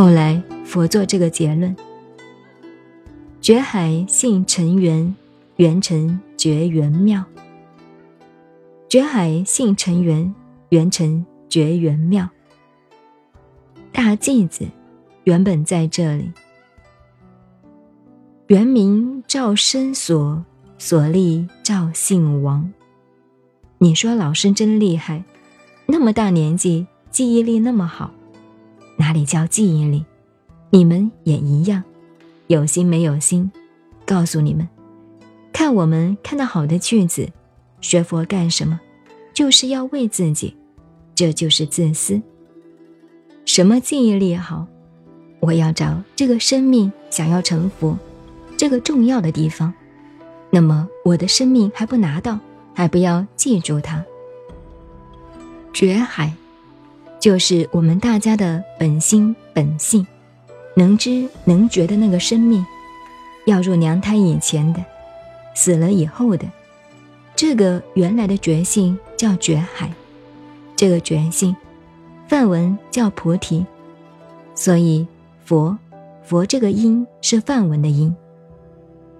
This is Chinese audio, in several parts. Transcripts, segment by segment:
后来佛做这个结论：觉海性成圆，圆成觉圆妙。觉海性成圆，圆成觉圆妙。大镜子原本在这里。原名赵生所，所立赵姓王。你说老师真厉害，那么大年纪，记忆力那么好，哪里叫记忆力？你们也一样，有心没有心。告诉你们，看我们看到好的句子，学佛干什么？就是要为自己，这就是自私。什么记忆力好？我要找这个生命想要成佛。这个重要的地方，那么我的生命还不拿到，还不要记住它。觉海，就是我们大家的本心本性，能知能觉的那个生命，要入娘胎以前的，死了以后的，这个原来的觉性叫觉海，这个觉性，梵文叫菩提，所以佛，佛这个音是梵文的音。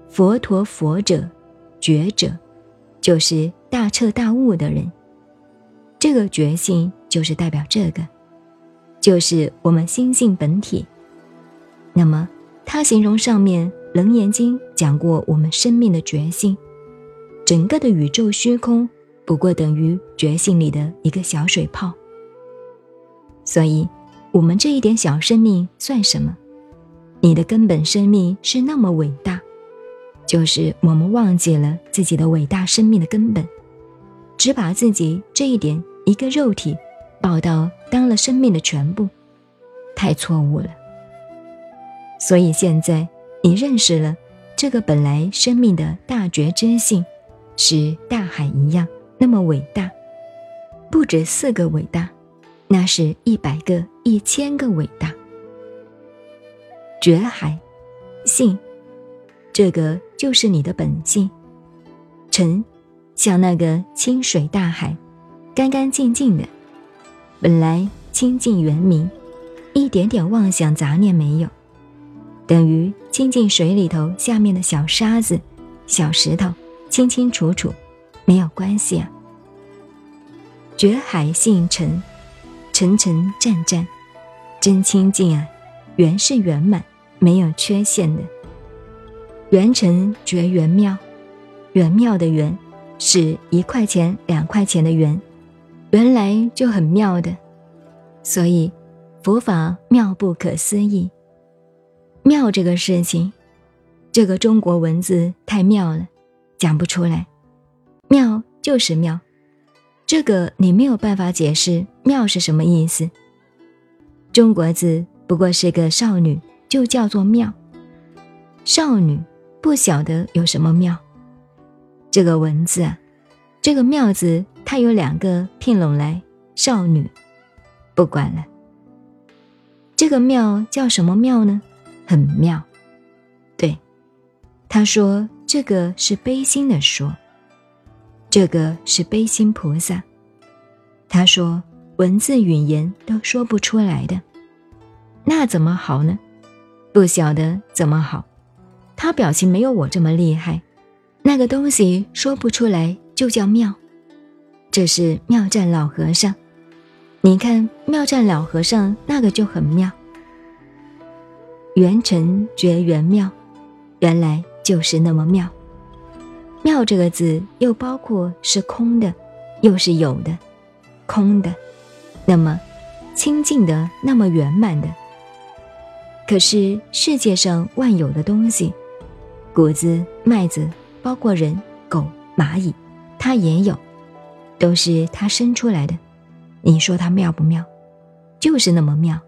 佛陀佛者，觉者，就是大彻大悟的人。这个觉性就是代表这个，就是我们心性本体。那么，他形容上面《楞严经》讲过我们生命的觉性，整个的宇宙虚空不过等于觉性里的一个小水泡。所以，我们这一点小生命算什么？你的根本生命是那么伟大。就是我们忘记了自己的伟大生命的根本，只把自己这一点一个肉体抱到当了生命的全部，太错误了。所以现在你认识了这个本来生命的大觉真性，是大海一样那么伟大，不止四个伟大，那是一百个、一千个伟大。觉海，性。这个就是你的本性，沉，像那个清水大海，干干净净的，本来清净圆明，一点点妄想杂念没有，等于清净水里头下面的小沙子、小石头，清清楚楚，没有关系啊。觉海性沉，沉沉湛湛，真清净啊，圆是圆满，没有缺陷的。圆成觉圆妙，圆妙的圆是一块钱、两块钱的圆，原来就很妙的，所以佛法妙不可思议。妙这个事情，这个中国文字太妙了，讲不出来。妙就是妙，这个你没有办法解释妙是什么意思。中国字不过是个少女，就叫做妙，少女。不晓得有什么妙，这个文字啊，这个妙字，他有两个聘拢来，少女，不管了。这个庙叫什么庙呢？很妙，对，他说这个是悲心的说，这个是悲心菩萨，他说文字语言都说不出来的，那怎么好呢？不晓得怎么好。他表情没有我这么厉害，那个东西说不出来就叫妙。这是妙战老和尚，你看妙战老和尚那个就很妙。圆成觉元妙，原来就是那么妙。妙这个字又包括是空的，又是有的，空的，那么清净的，那么圆满的。可是世界上万有的东西。谷子、麦子，包括人、狗、蚂蚁，它也有，都是他生出来的。你说他妙不妙？就是那么妙。